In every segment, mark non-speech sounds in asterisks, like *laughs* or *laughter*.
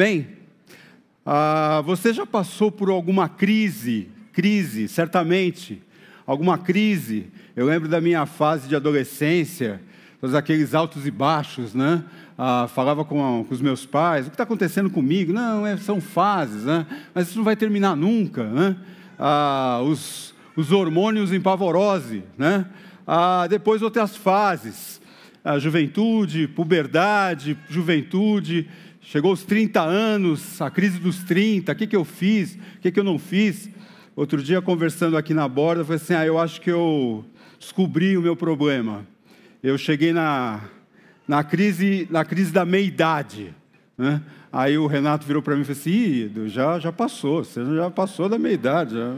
Bem, ah, você já passou por alguma crise, crise, certamente, alguma crise. Eu lembro da minha fase de adolescência, todos aqueles altos e baixos, né? Ah, falava com, com, os meus pais, o que está acontecendo comigo? Não, é, são fases, né? Mas isso não vai terminar nunca, né? Ah, os, os hormônios em pavorose, né? Ah, depois outras fases, a juventude, puberdade, juventude, chegou os 30 anos, a crise dos 30, o que, que eu fiz, o que, que eu não fiz. Outro dia, conversando aqui na borda, eu falei assim: ah, eu acho que eu descobri o meu problema. Eu cheguei na, na, crise, na crise da meia-idade. Né? Aí o Renato virou para mim e falou assim: já, já passou, você já passou da meia-idade. Já.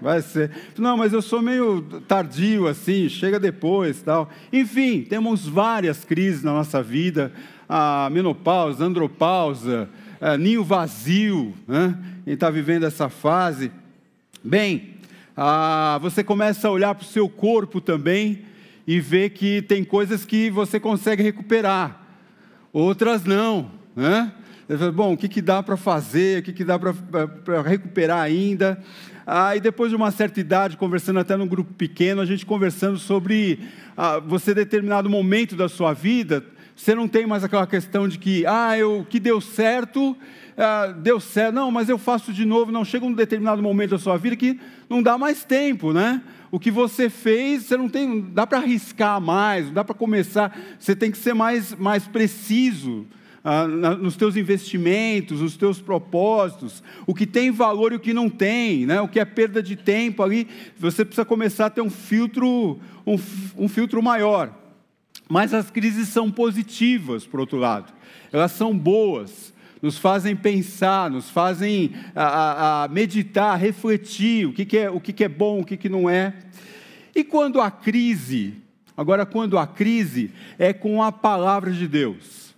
Vai ser. Não, mas eu sou meio tardio assim, chega depois tal. Enfim, temos várias crises na nossa vida: a menopausa, andropausa, é, ninho vazio. Né? Quem está vivendo essa fase. Bem, ah, você começa a olhar para o seu corpo também e ver que tem coisas que você consegue recuperar, outras não. Né? Bom, o que, que dá para fazer, o que, que dá para recuperar ainda? Aí, depois de uma certa idade, conversando até num grupo pequeno, a gente conversando sobre ah, você, determinado momento da sua vida, você não tem mais aquela questão de que, ah, eu, que deu certo, ah, deu certo, não, mas eu faço de novo. Não, chega um determinado momento da sua vida que não dá mais tempo, né? O que você fez, você não tem, não dá para arriscar mais, não dá para começar, você tem que ser mais, mais preciso ah, nos teus investimentos, nos teus propósitos, o que tem valor e o que não tem, né? o que é perda de tempo ali, você precisa começar a ter um filtro, um, um filtro maior. Mas as crises são positivas, por outro lado, elas são boas, nos fazem pensar, nos fazem a, a, meditar, refletir o que, que, é, o que, que é bom, o que, que não é. E quando a crise, agora quando a crise é com a palavra de Deus,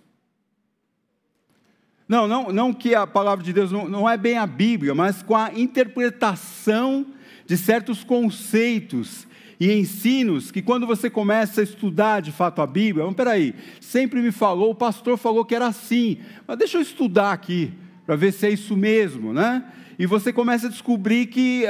não, não, não que a palavra de Deus não, não é bem a Bíblia, mas com a interpretação de certos conceitos e ensinos que quando você começa a estudar de fato a Bíblia, vamos peraí, sempre me falou, o pastor falou que era assim, mas deixa eu estudar aqui para ver se é isso mesmo, né? E você começa a descobrir que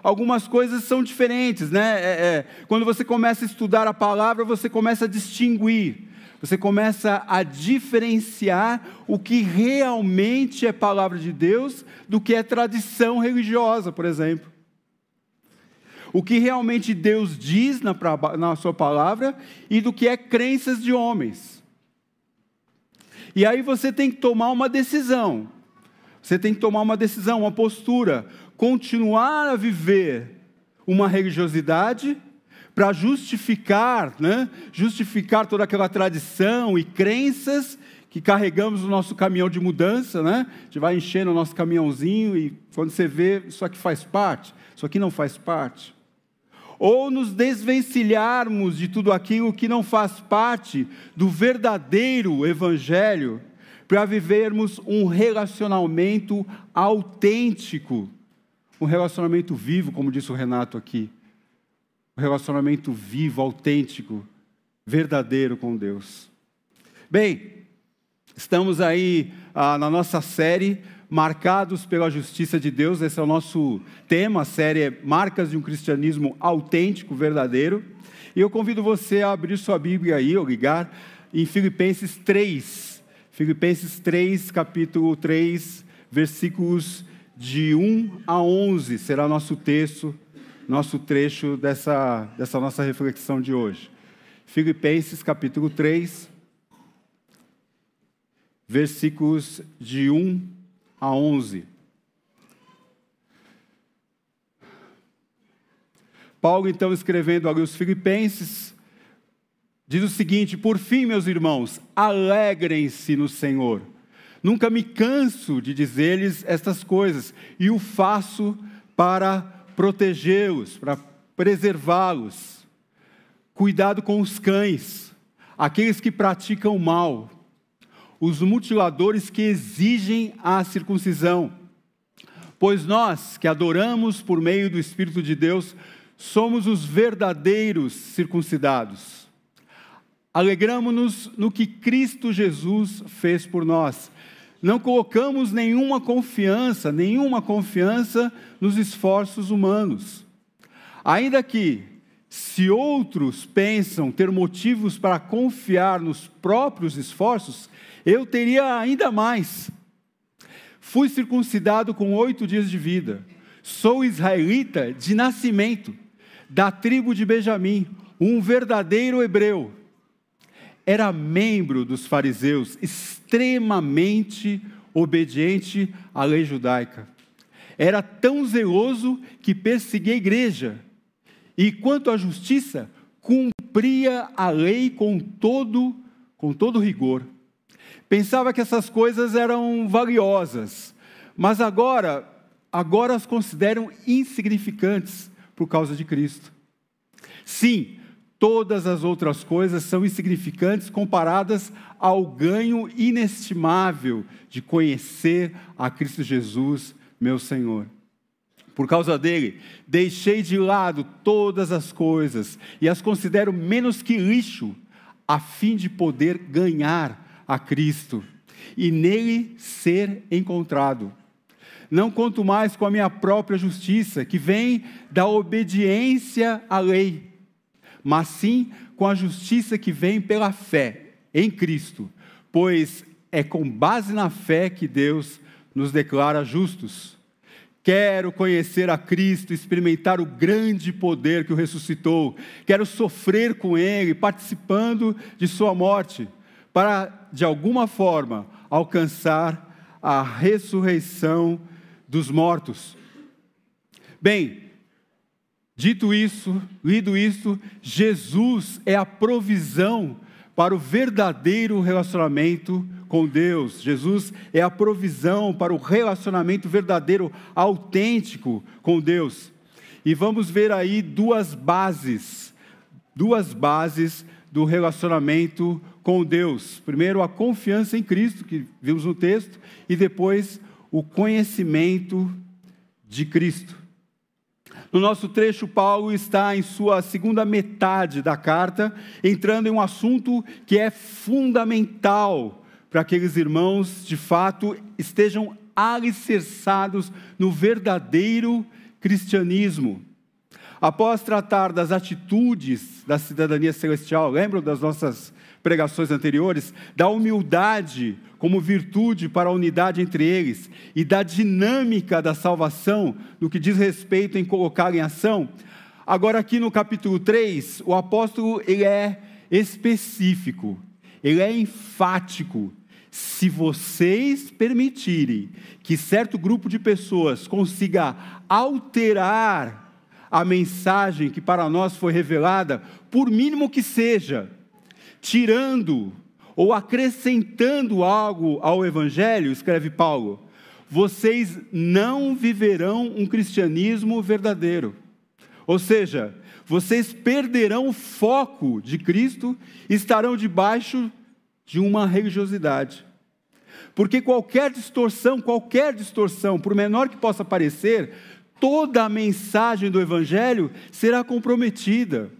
algumas coisas são diferentes, né? É, é, quando você começa a estudar a palavra, você começa a distinguir você começa a diferenciar o que realmente é palavra de Deus do que é tradição religiosa, por exemplo. O que realmente Deus diz na, na sua palavra e do que é crenças de homens. E aí você tem que tomar uma decisão. Você tem que tomar uma decisão, uma postura. Continuar a viver uma religiosidade para justificar, né? justificar toda aquela tradição e crenças que carregamos no nosso caminhão de mudança, né? A gente vai enchendo o nosso caminhãozinho e quando você vê, isso aqui faz parte, isso aqui não faz parte. Ou nos desvencilharmos de tudo aquilo que não faz parte do verdadeiro evangelho, para vivermos um relacionamento autêntico, um relacionamento vivo, como disse o Renato aqui um relacionamento vivo, autêntico, verdadeiro com Deus. Bem, estamos aí ah, na nossa série Marcados pela Justiça de Deus, esse é o nosso tema, a série é Marcas de um Cristianismo Autêntico, Verdadeiro. E eu convido você a abrir sua Bíblia aí, ou ligar, em Filipenses 3. Filipenses 3, capítulo 3, versículos de 1 a 11, será nosso texto nosso trecho dessa, dessa nossa reflexão de hoje. Filipenses capítulo 3, versículos de 1 a 11. Paulo, então, escrevendo ali os Filipenses, diz o seguinte: Por fim, meus irmãos, alegrem-se no Senhor. Nunca me canso de dizer-lhes estas coisas, e o faço para protegê-los, para preservá-los. Cuidado com os cães, aqueles que praticam mal, os mutiladores que exigem a circuncisão. Pois nós, que adoramos por meio do Espírito de Deus, somos os verdadeiros circuncidados. Alegramos-nos no que Cristo Jesus fez por nós não colocamos nenhuma confiança, nenhuma confiança nos esforços humanos. Ainda que, se outros pensam ter motivos para confiar nos próprios esforços, eu teria ainda mais. Fui circuncidado com oito dias de vida. Sou israelita de nascimento, da tribo de Benjamim, um verdadeiro hebreu era membro dos fariseus, extremamente obediente à lei judaica. Era tão zeloso que perseguia a igreja. E quanto à justiça, cumpria a lei com todo, com todo rigor. Pensava que essas coisas eram valiosas, mas agora, agora as consideram insignificantes por causa de Cristo. Sim, todas as outras coisas são insignificantes comparadas ao ganho inestimável de conhecer a Cristo Jesus, meu Senhor. Por causa dele, deixei de lado todas as coisas e as considero menos que lixo, a fim de poder ganhar a Cristo e nele ser encontrado. Não conto mais com a minha própria justiça, que vem da obediência à lei mas sim com a justiça que vem pela fé em Cristo, pois é com base na fé que Deus nos declara justos. Quero conhecer a Cristo, experimentar o grande poder que o ressuscitou. Quero sofrer com Ele, participando de Sua morte, para, de alguma forma, alcançar a ressurreição dos mortos. Bem, Dito isso, lido isso, Jesus é a provisão para o verdadeiro relacionamento com Deus. Jesus é a provisão para o relacionamento verdadeiro, autêntico com Deus. E vamos ver aí duas bases, duas bases do relacionamento com Deus. Primeiro, a confiança em Cristo, que vimos no texto, e depois o conhecimento de Cristo. No nosso trecho, Paulo está em sua segunda metade da carta, entrando em um assunto que é fundamental para aqueles irmãos, de fato, estejam alicerçados no verdadeiro cristianismo. Após tratar das atitudes da cidadania celestial, lembram das nossas pregações anteriores, da humildade como virtude para a unidade entre eles e da dinâmica da salvação no que diz respeito em colocar em ação. Agora aqui no capítulo 3, o apóstolo ele é específico, ele é enfático. Se vocês permitirem que certo grupo de pessoas consiga alterar a mensagem que para nós foi revelada, por mínimo que seja, tirando ou acrescentando algo ao Evangelho, escreve Paulo, vocês não viverão um cristianismo verdadeiro. Ou seja, vocês perderão o foco de Cristo e estarão debaixo de uma religiosidade. Porque qualquer distorção, qualquer distorção, por menor que possa parecer, toda a mensagem do Evangelho será comprometida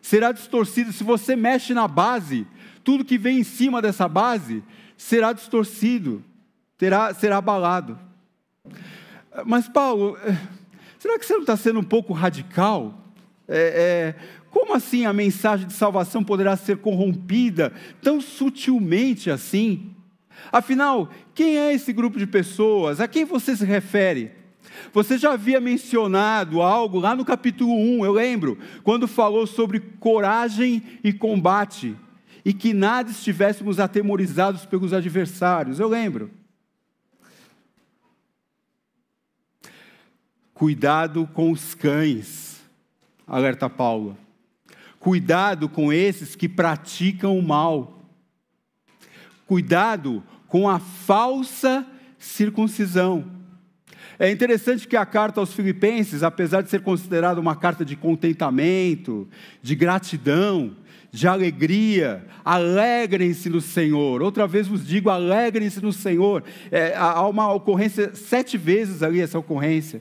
será distorcido. Se você mexe na base, tudo que vem em cima dessa base será distorcido, terá, será abalado. Mas, Paulo, eh, será que você não está sendo um pouco radical? É, é, como assim a mensagem de salvação poderá ser corrompida tão sutilmente assim? Afinal, quem é esse grupo de pessoas? A quem você se refere? Você já havia mencionado algo lá no capítulo 1, eu lembro, quando falou sobre coragem e combate, e que nada estivéssemos atemorizados pelos adversários, eu lembro. Cuidado com os cães, alerta Paulo. Cuidado com esses que praticam o mal. Cuidado com a falsa circuncisão. É interessante que a carta aos Filipenses, apesar de ser considerada uma carta de contentamento, de gratidão, de alegria, alegrem-se no Senhor. Outra vez vos digo, alegrem-se no Senhor. É, há uma ocorrência, sete vezes ali essa ocorrência.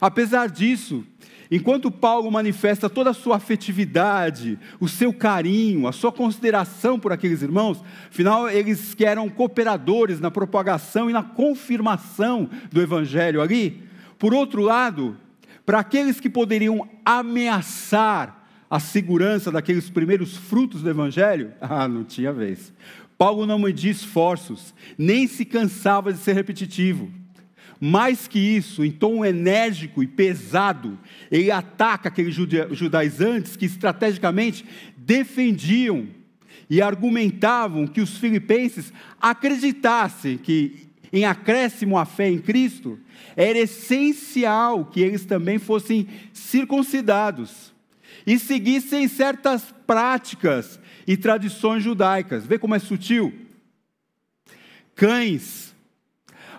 Apesar disso, enquanto Paulo manifesta toda a sua afetividade, o seu carinho, a sua consideração por aqueles irmãos, afinal, eles que eram cooperadores na propagação e na confirmação do Evangelho ali, por outro lado, para aqueles que poderiam ameaçar a segurança daqueles primeiros frutos do Evangelho? *laughs* Ah, não tinha vez. Paulo não media esforços, nem se cansava de ser repetitivo. Mais que isso, em tom enérgico e pesado, ele ataca aqueles judaizantes que estrategicamente defendiam e argumentavam que os filipenses acreditassem que, em acréscimo à fé em Cristo, era essencial que eles também fossem circuncidados e seguissem certas práticas e tradições judaicas. Vê como é sutil? Cães.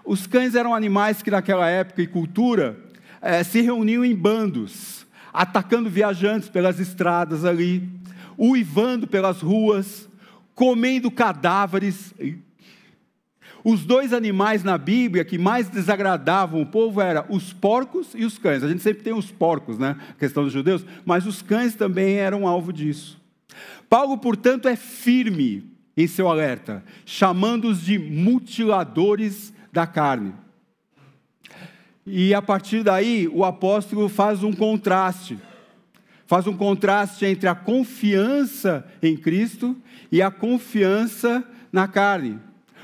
Os cães eram animais que naquela época e cultura eh, se reuniam em bandos, atacando viajantes pelas estradas ali, uivando pelas ruas, comendo cadáveres. Os dois animais na Bíblia que mais desagradavam o povo eram os porcos e os cães. A gente sempre tem os porcos, né? A questão dos judeus, mas os cães também eram alvo disso. Paulo, portanto, é firme em seu alerta, chamando-os de mutiladores da carne. E a partir daí, o apóstolo faz um contraste. Faz um contraste entre a confiança em Cristo e a confiança na carne.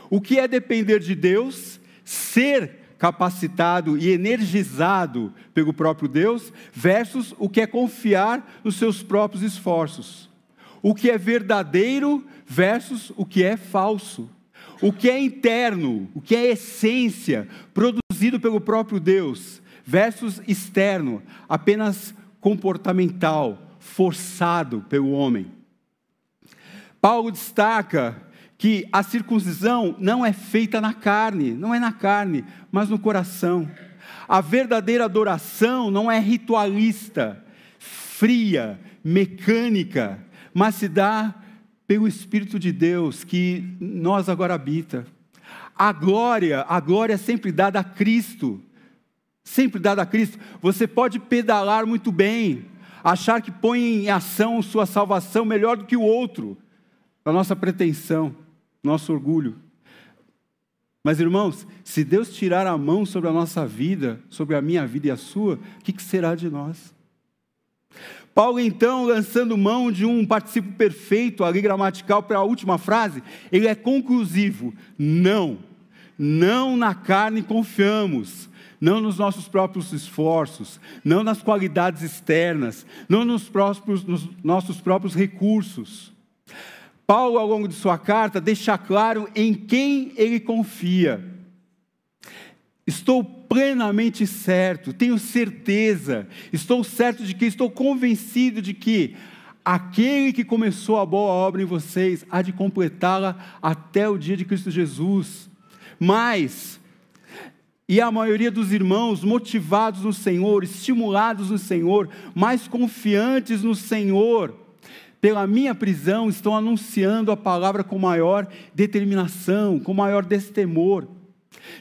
O que é depender de Deus, ser capacitado e energizado pelo próprio Deus, versus o que é confiar nos seus próprios esforços. O que é verdadeiro versus o que é falso. O que é interno, o que é essência, produzido pelo próprio Deus, versus externo, apenas comportamental, forçado pelo homem. Paulo destaca que a circuncisão não é feita na carne, não é na carne, mas no coração. A verdadeira adoração não é ritualista, fria, mecânica, mas se dá pelo Espírito de Deus que nós agora habita. A glória, a glória é sempre dada a Cristo. Sempre dada a Cristo. Você pode pedalar muito bem, achar que põe em ação sua salvação melhor do que o outro, a nossa pretensão nosso orgulho. Mas, irmãos, se Deus tirar a mão sobre a nossa vida, sobre a minha vida e a sua, o que, que será de nós? Paulo, então, lançando mão de um participo perfeito, ali gramatical, para a última frase, ele é conclusivo. Não, não na carne confiamos, não nos nossos próprios esforços, não nas qualidades externas, não nos, próprios, nos nossos próprios recursos. Paulo, ao longo de sua carta, deixa claro em quem ele confia. Estou plenamente certo, tenho certeza, estou certo de que, estou convencido de que aquele que começou a boa obra em vocês há de completá-la até o dia de Cristo Jesus. Mas, e a maioria dos irmãos motivados no Senhor, estimulados no Senhor, mais confiantes no Senhor, pela minha prisão, estão anunciando a palavra com maior determinação, com maior destemor.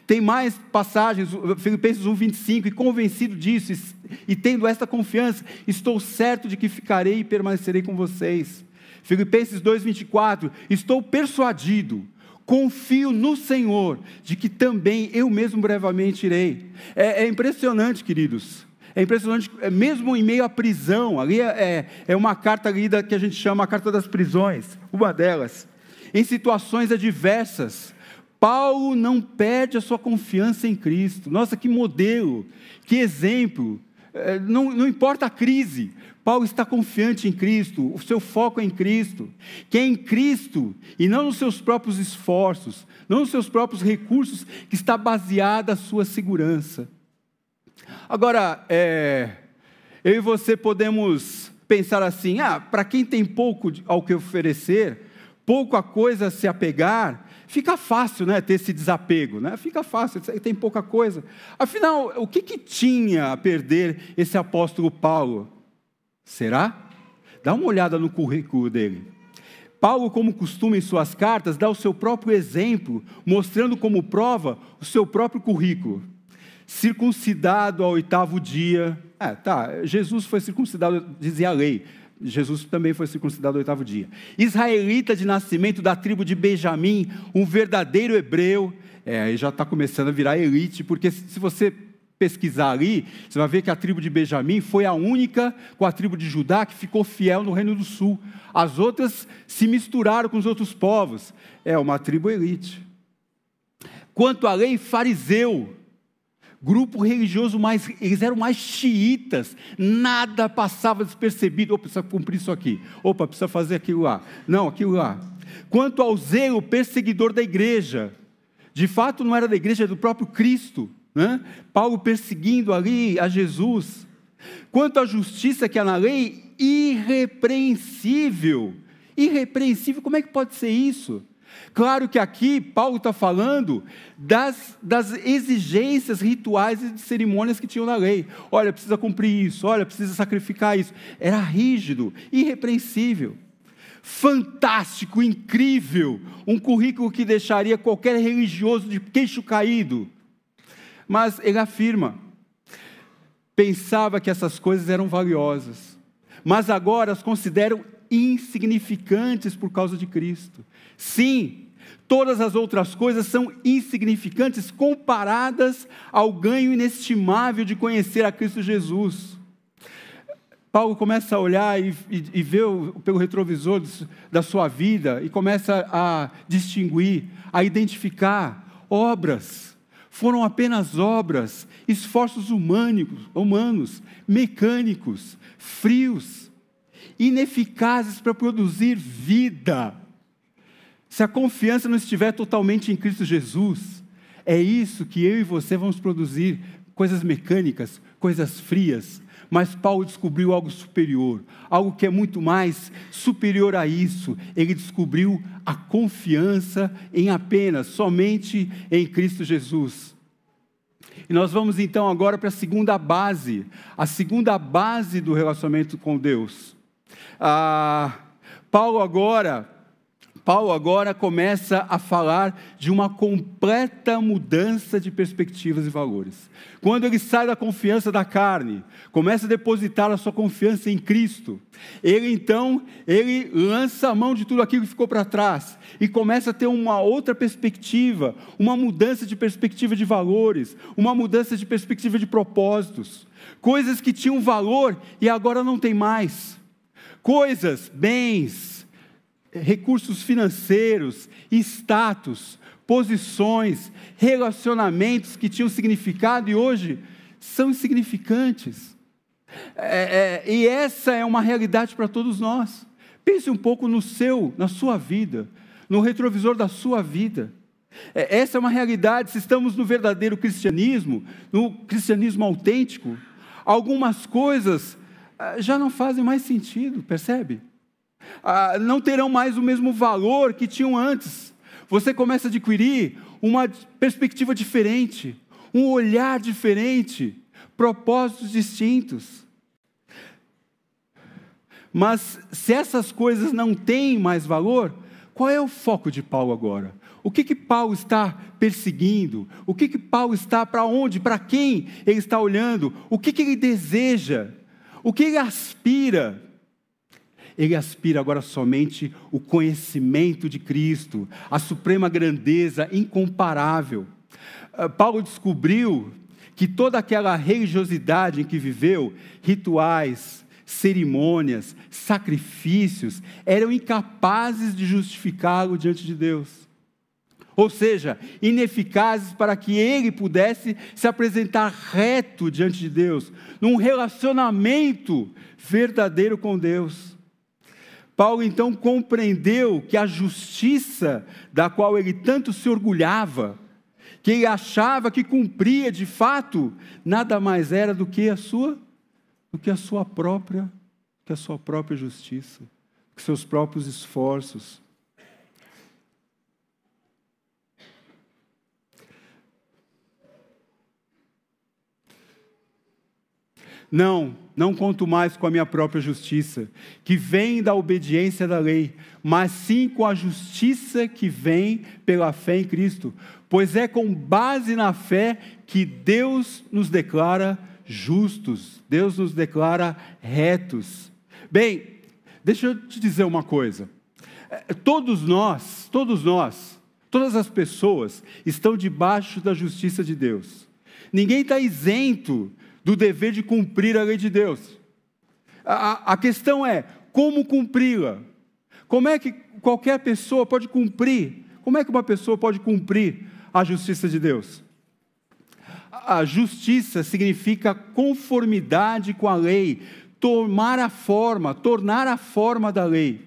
Tem mais passagens, Filipenses 1,25, e convencido disso, e, tendo esta confiança, estou certo de que ficarei e permanecerei com vocês. Filipenses 2,24, estou persuadido, confio no Senhor, de que também eu mesmo brevemente irei. É, é impressionante, queridos. É impressionante, é, mesmo em meio à prisão, ali é, é, é uma carta lida que a gente chama a carta das prisões, uma delas. Em situações adversas, Paulo não perde a sua confiança em Cristo. Nossa, que modelo, que exemplo. É, não, não importa a crise, Paulo está confiante em Cristo, o seu foco é em Cristo, que é em Cristo e não nos seus próprios esforços, não nos seus próprios recursos, que está baseada a sua segurança. Agora, é, eu e você podemos pensar assim: ah, para quem tem pouco ao que oferecer, pouco a coisa se apegar, fica fácil né, ter esse desapego, né? fica fácil, tem pouca coisa. Afinal, o que, que tinha a perder esse apóstolo Paulo? Será? Dá uma olhada no currículo dele. Paulo, como costuma em suas cartas, dá o seu próprio exemplo, mostrando como prova o seu próprio currículo. Circuncidado ao oitavo dia. É, tá, Jesus foi circuncidado, dizia a lei. Jesus também foi circuncidado ao oitavo dia. Israelita de nascimento da tribo de Benjamim, um verdadeiro hebreu. É, aí já está começando a virar elite, porque se você pesquisar ali, você vai ver que a tribo de Benjamim foi a única com a tribo de Judá que ficou fiel no Reino do Sul. As outras se misturaram com os outros povos. É uma tribo elite. Quanto à lei, fariseu, grupo religioso mais, eles eram mais xiitas, nada passava despercebido. Opa, precisa cumprir isso aqui. Opa, precisa fazer aquilo lá. Não, aquilo lá. Quanto ao zelo, perseguidor da igreja. De fato, não era da igreja, era do próprio Cristo. Né? Paulo perseguindo ali a Jesus. Quanto à justiça que há na lei, irrepreensível. Irrepreensível, como é que pode ser isso? Claro que aqui Paulo está falando das, das exigências rituais e de cerimônias que tinham na lei. Olha, precisa cumprir isso, olha, precisa sacrificar isso. Era rígido, irrepreensível. Fantástico, incrível, um currículo que deixaria qualquer religioso de queixo caído. Mas ele afirma: pensava que essas coisas eram valiosas, mas agora as consideram insignificantes por causa de Cristo. Sim, todas as outras coisas são insignificantes comparadas ao ganho inestimável de conhecer a Cristo Jesus. Paulo começa a olhar e, e, e ver pelo retrovisor da sua vida e começa a distinguir, a identificar obras foram apenas obras, esforços humânicos, humanos, mecânicos, frios, ineficazes para produzir vida. Se a confiança não estiver totalmente em Cristo Jesus, é isso que eu e você vamos produzir: coisas mecânicas, coisas frias, mas Paulo descobriu algo superior, algo que é muito mais superior a isso. Ele descobriu a confiança em apenas, somente em Cristo Jesus. E nós vamos então agora para a segunda base, a segunda base do relacionamento com Deus. Ah, Paulo agora Paulo agora começa a falar de uma completa mudança de perspectivas e valores. Quando ele sai da confiança da carne, começa a depositar a sua confiança em Cristo, ele então, ele lança a mão de tudo aquilo que ficou para trás e começa a ter uma outra perspectiva, uma mudança de perspectiva de valores, uma mudança de perspectiva de propósitos. Coisas que tinham valor e agora não tem mais. Coisas, bens, recursos financeiros, status, posições, relacionamentos que tinham significado e hoje são insignificantes. É, é, e essa é uma realidade para todos nós. Pense um pouco no seu, na sua vida, no retrovisor da sua vida. É, essa é uma realidade. Se estamos no verdadeiro cristianismo, no cristianismo autêntico, algumas coisas ah, já não fazem mais sentido, percebe? Ah, não terão mais o mesmo valor que tinham antes. Você começa a adquirir uma perspectiva diferente, um olhar diferente, propósitos distintos. Mas se essas coisas não têm mais valor, qual é o foco de Paulo agora? O que que Paulo está perseguindo? O que que Paulo está para onde? Para quem ele está olhando? O que que ele deseja? O que ele aspira? Ele aspira agora somente o conhecimento de Cristo, a suprema grandeza incomparável. Ah, Paulo descobriu que toda aquela religiosidade em que viveu, rituais, cerimônias, sacrifícios, eram incapazes de justificá-lo diante de Deus. Ou seja, ineficazes para que ele pudesse se apresentar reto diante de Deus, num relacionamento verdadeiro com Deus. Paulo então compreendeu que a justiça da qual ele tanto se orgulhava, que ele achava que cumpria de fato, nada mais era do que a sua do que a sua própria, que a sua própria justiça, que seus próprios esforços. Não, não conto mais com a minha própria justiça, que vem da obediência da lei, mas sim com a justiça que vem pela fé em Cristo, pois é com base na fé que Deus nos declara justos, Deus nos declara retos. Bem, deixa eu te dizer uma coisa. É, todos nós, todos nós, todas as pessoas estão debaixo da justiça de Deus. Ninguém está isento do dever de cumprir a lei de Deus. A, a questão é como cumpri-la. Como é que qualquer pessoa pode cumprir? Como é que uma pessoa pode cumprir a justiça de Deus? A justiça significa conformidade com a lei, tomar a forma, tornar a forma da lei.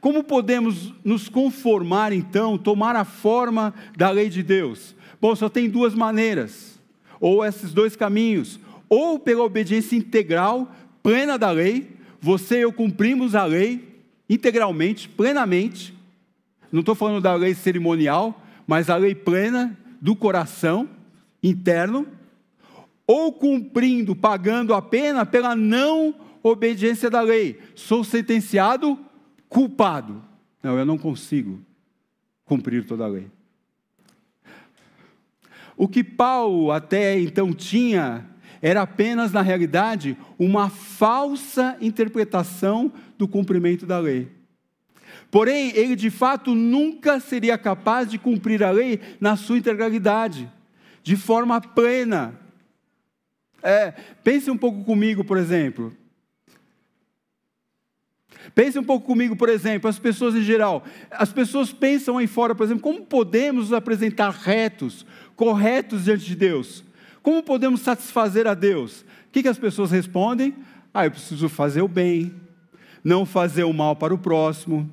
Como podemos nos conformar então, tomar a forma da lei de Deus? Bom, só tem duas maneiras, ou esses dois caminhos: ou pela obediência integral, plena da lei, você e eu cumprimos a lei integralmente, plenamente. Não estou falando da lei cerimonial, mas a lei plena do coração interno, ou cumprindo, pagando a pena pela não obediência da lei. Sou sentenciado culpado. Não, eu não consigo cumprir toda a lei. O que Paulo até então tinha era apenas, na realidade, uma falsa interpretação do cumprimento da lei. Porém, ele de fato nunca seria capaz de cumprir a lei na sua integralidade, de forma plena. É, pense um pouco comigo, por exemplo. Pense um pouco comigo, por exemplo, as pessoas em geral. As pessoas pensam aí fora, por exemplo, como podemos nos apresentar retos, corretos diante de Deus? Como podemos satisfazer a Deus? O que, que as pessoas respondem? Ah, eu preciso fazer o bem, não fazer o mal para o próximo.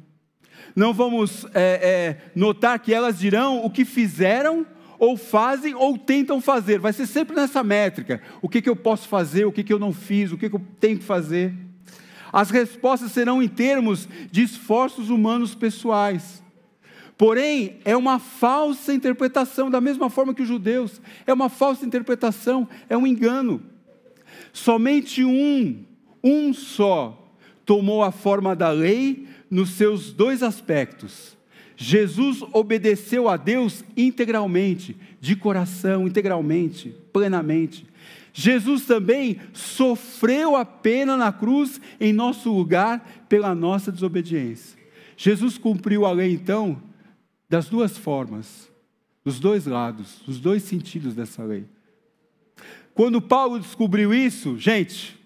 Não vamos é, é, notar que elas dirão o que fizeram, ou fazem, ou tentam fazer. Vai ser sempre nessa métrica: o que, que eu posso fazer, o que, que eu não fiz, o que, que eu tenho que fazer. As respostas serão em termos de esforços humanos pessoais. Porém, é uma falsa interpretação, da mesma forma que os judeus, é uma falsa interpretação, é um engano. Somente um, um só, tomou a forma da lei nos seus dois aspectos. Jesus obedeceu a Deus integralmente, de coração, integralmente, plenamente. Jesus também sofreu a pena na cruz em nosso lugar pela nossa desobediência. Jesus cumpriu a lei então das duas formas, dos dois lados, dos dois sentidos dessa lei. Quando Paulo descobriu isso, gente,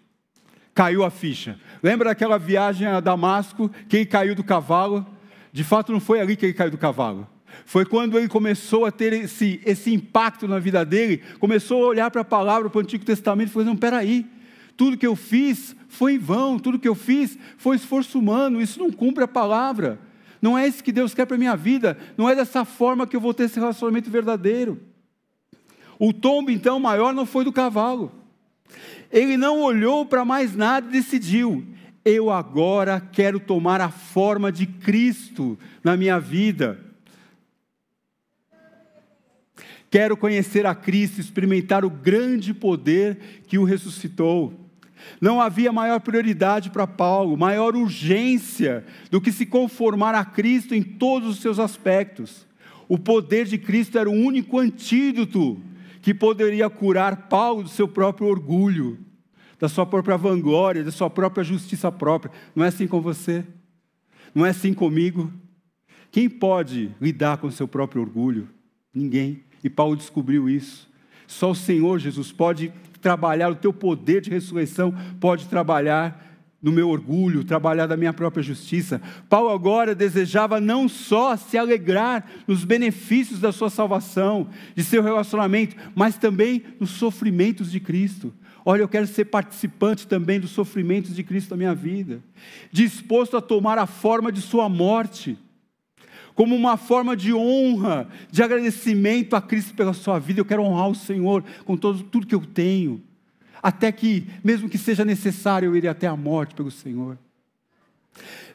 caiu a ficha. Lembra daquela viagem a Damasco, que ele caiu do cavalo? De fato, não foi ali que ele caiu do cavalo. Foi quando ele começou a ter esse, esse impacto na vida dele, começou a olhar para a palavra, para o Antigo Testamento e falou: não, peraí, tudo que eu fiz foi em vão, tudo que eu fiz foi esforço humano, isso não cumpre a palavra. Não é isso que Deus quer para a minha vida, não é dessa forma que eu vou ter esse relacionamento verdadeiro. O tombo, então, maior não foi do cavalo. Ele não olhou para mais nada e decidiu: eu agora quero tomar a forma de Cristo na minha vida. Quero conhecer a Cristo, experimentar o grande poder que o ressuscitou. Não havia maior prioridade para Paulo, maior urgência do que se conformar a Cristo em todos os seus aspectos. O poder de Cristo era o único antídoto que poderia curar Paulo do seu próprio orgulho, da sua própria vanglória, da sua própria justiça própria. Não é assim com você? Não é assim comigo? Quem pode lidar com o seu próprio orgulho? Ninguém. E Paulo descobriu isso. Só o Senhor Jesus pode trabalhar, o teu poder de ressurreição pode trabalhar no meu orgulho, trabalhar da minha própria justiça. Paulo agora desejava não só se alegrar nos benefícios da sua salvação, de seu relacionamento, mas também nos sofrimentos de Cristo. Olha, eu quero ser participante também dos sofrimentos de Cristo na minha vida, disposto a tomar a forma de sua morte como uma forma de honra, de agradecimento a Cristo pela sua vida. Eu quero honrar o Senhor com todo, tudo que eu tenho, até que, mesmo que seja necessário, eu irei até a morte pelo Senhor.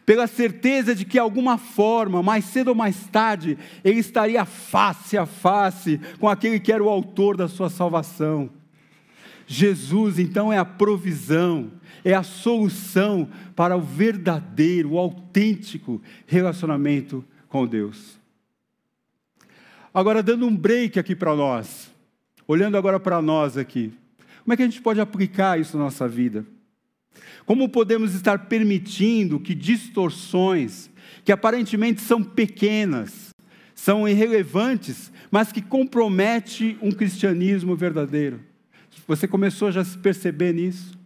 Pela certeza de que, de alguma forma, mais cedo ou mais tarde, ele estaria face a face com aquele que era o autor da sua salvação. Jesus, então, é a provisão, é a solução para o verdadeiro, o autêntico relacionamento com Deus. Agora, dando um break aqui para nós, olhando agora para nós aqui, como é que a gente pode aplicar isso na nossa vida? Como podemos estar permitindo que distorções, que aparentemente são pequenas, são irrelevantes, mas que compromete um cristianismo verdadeiro? Você começou já a se perceber nisso?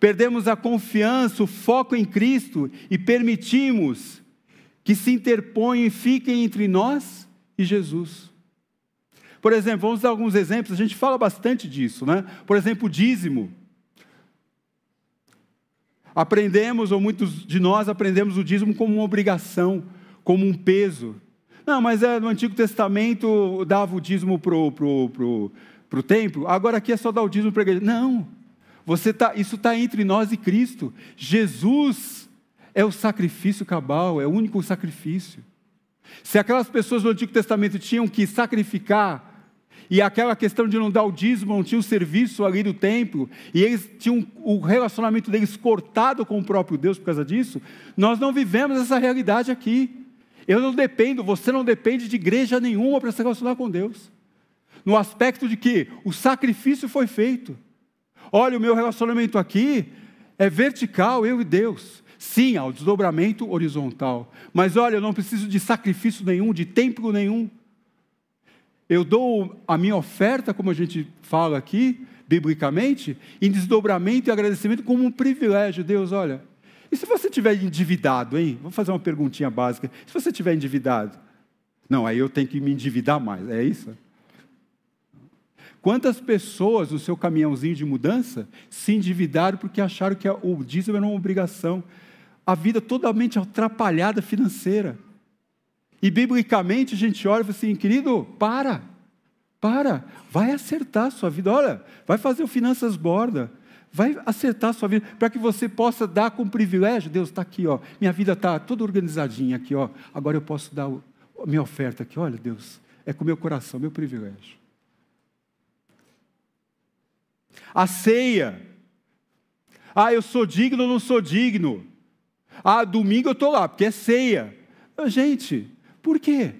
Perdemos a confiança, o foco em Cristo e permitimos que se interponham e fiquem entre nós e Jesus. Por exemplo, vamos dar alguns exemplos, a gente fala bastante disso, né? Por exemplo, o dízimo. Aprendemos, ou muitos de nós aprendemos o dízimo como uma obrigação, como um peso. Não, mas é, no Antigo Testamento dava o dízimo para o pro, pro, pro templo, agora aqui é só dar o dízimo para a igreja. Não, você tá, isso está entre nós e Cristo. Jesus é o sacrifício cabal, é o único sacrifício. Se aquelas pessoas do Antigo Testamento tinham que sacrificar, e aquela questão de não dar o dízimo, não tinha o serviço ali do templo, e eles tinham o relacionamento deles cortado com o próprio Deus por causa disso, nós não vivemos essa realidade aqui. Eu não dependo, você não depende de igreja nenhuma para se relacionar com Deus. No aspecto de que o sacrifício foi feito. Olha, o meu relacionamento aqui é vertical, eu e Deus. Sim, há o desdobramento horizontal. Mas olha, eu não preciso de sacrifício nenhum, de templo nenhum. Eu dou a minha oferta, como a gente fala aqui, biblicamente, em desdobramento e agradecimento como um privilégio. Deus, olha, e se você tiver endividado, hein? Vou fazer uma perguntinha básica. Se você tiver endividado, não, aí eu tenho que me endividar mais, é isso? Quantas pessoas no seu caminhãozinho de mudança se endividaram porque acharam que o dízimo era uma obrigação? A vida totalmente atrapalhada financeira. E biblicamente a gente olha e fala assim, querido, para, para, vai acertar a sua vida. Olha, vai fazer o Finanças Borda, vai acertar a sua vida, para que você possa dar com privilégio. Deus está aqui, ó, minha vida está toda organizadinha aqui, ó. Agora eu posso dar a minha oferta aqui. Olha, Deus, é com o meu coração, meu privilégio. A ceia. Ah, eu sou digno ou não sou digno? Ah, domingo eu estou lá, porque é ceia. Gente, por quê?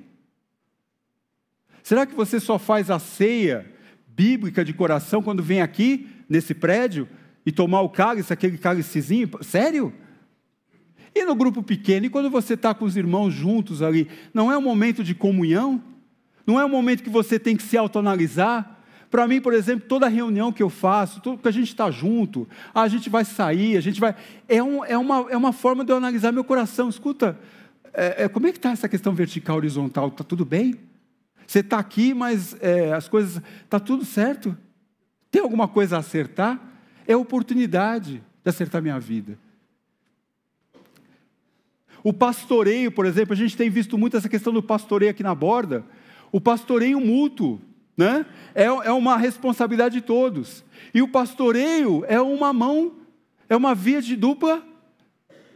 Será que você só faz a ceia bíblica de coração quando vem aqui, nesse prédio, e tomar o cálice, aquele cálicezinho? Sério? E no grupo pequeno, e quando você está com os irmãos juntos ali, não é um momento de comunhão? Não é um momento que você tem que se autoanalisar? Para mim, por exemplo, toda reunião que eu faço, tudo que a gente está junto, a gente vai sair, a gente vai. É, um, é, uma, é uma forma de eu analisar meu coração. Escuta, é, é, como é que está essa questão vertical, horizontal? Está tudo bem? Você está aqui, mas é, as coisas. Está tudo certo? Tem alguma coisa a acertar? É oportunidade de acertar minha vida. O pastoreio, por exemplo, a gente tem visto muito essa questão do pastoreio aqui na borda. O pastoreio mútuo né? É, é uma responsabilidade de todos. E o pastoreio é uma mão, é uma via de dupla,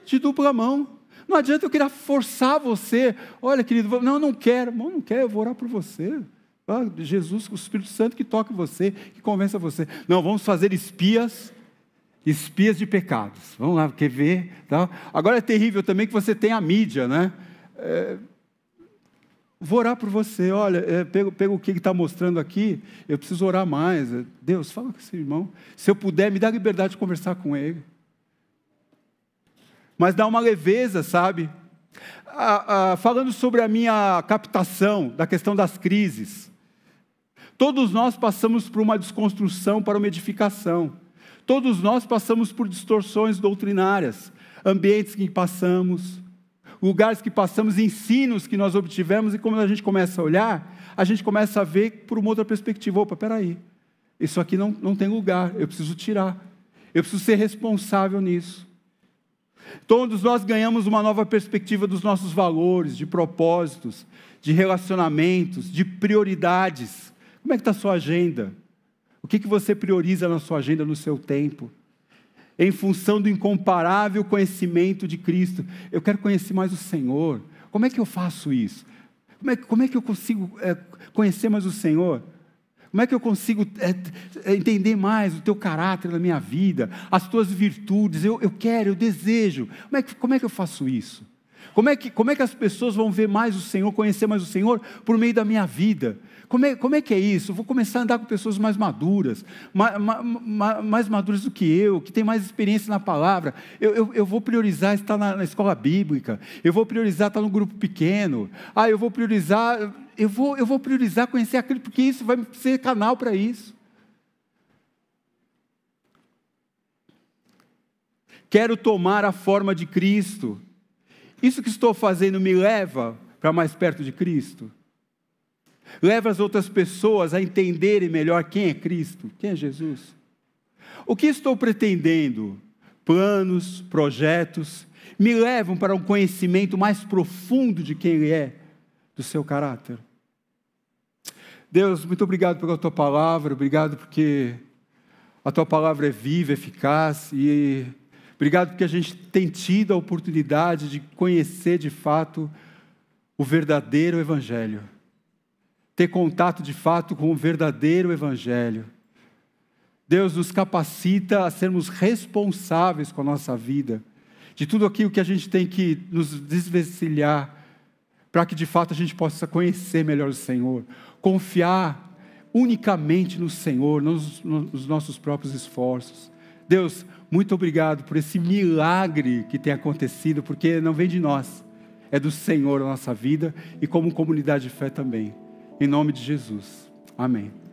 de dupla mão. Não adianta eu querer forçar você. Olha, querido, não, não quero. Não, quero, eu vou orar por você. Ah, Jesus, o Espírito Santo que toque você, que convença você. Não, vamos fazer espias, espias de pecados. Vamos lá, quer ver? Tá? Agora é terrível também que você tem a mídia, né? É, Vou orar por você. Olha, é, pego o que ele está mostrando aqui. Eu preciso orar mais. Deus, fala com esse irmão. Se eu puder, me dá liberdade de conversar com ele. Mas dá uma leveza, sabe? Ah, ah, falando sobre a minha captação da questão das crises. Todos nós passamos por uma desconstrução para uma edificação. Todos nós passamos por distorções doutrinárias, ambientes que passamos, lugares que passamos, ensinos que nós obtivemos, e quando a gente começa a olhar, a gente começa a ver por uma outra perspectiva. Opa, peraí, isso aqui não, não tem lugar, eu preciso tirar, eu preciso ser responsável nisso. Todos nós ganhamos uma nova perspectiva dos nossos valores, de propósitos, de relacionamentos, de prioridades. Como é que está a sua agenda? O que, que você prioriza na sua agenda, no seu tempo? Em função do incomparável conhecimento de Cristo. Eu quero conhecer mais o Senhor. Como é que eu faço isso? Como é, como é que eu consigo é, conhecer mais o Senhor? Como é que eu consigo é, é, entender mais o teu caráter na minha vida, as tuas virtudes? Eu, eu quero, eu desejo. Como é, que, como é que eu faço isso? Como é, que, como é que as pessoas vão ver mais o Senhor, conhecer mais o Senhor por meio da minha vida? Como é, como é que é isso? Eu vou começar a andar com pessoas mais maduras, mais, mais maduras do que eu, que têm mais experiência na palavra. Eu, eu, eu vou priorizar estar na, na, escola bíblica, eu vou priorizar estar no grupo pequeno, ah, eu vou priorizar, eu vou, eu vou priorizar conhecer aquilo, porque isso vai ser canal para isso. Quero tomar a forma de Cristo. Isso que estou fazendo me leva para mais perto de Cristo? Leva as outras pessoas a entenderem melhor quem é Cristo, quem é Jesus. O que estou pretendendo? Planos, projetos, me levam para um conhecimento mais profundo de quem Ele é, do seu caráter. Deus, muito obrigado pela tua palavra, obrigado porque a tua palavra é viva, eficaz e obrigado porque a gente tem tido a oportunidade de conhecer de fato o verdadeiro Evangelho ter contato de fato com o verdadeiro Evangelho. Deus nos capacita a sermos responsáveis com a nossa vida, de tudo aquilo que a gente tem que nos desvencilhar, para que de fato a gente possa conhecer melhor o Senhor, confiar unicamente no Senhor, nos, nos nossos próprios esforços. Deus, muito obrigado por esse milagre que tem acontecido, porque não vem de nós, é do Senhor a nossa vida e como comunidade de fé também. Em nome de Jesus. Amém.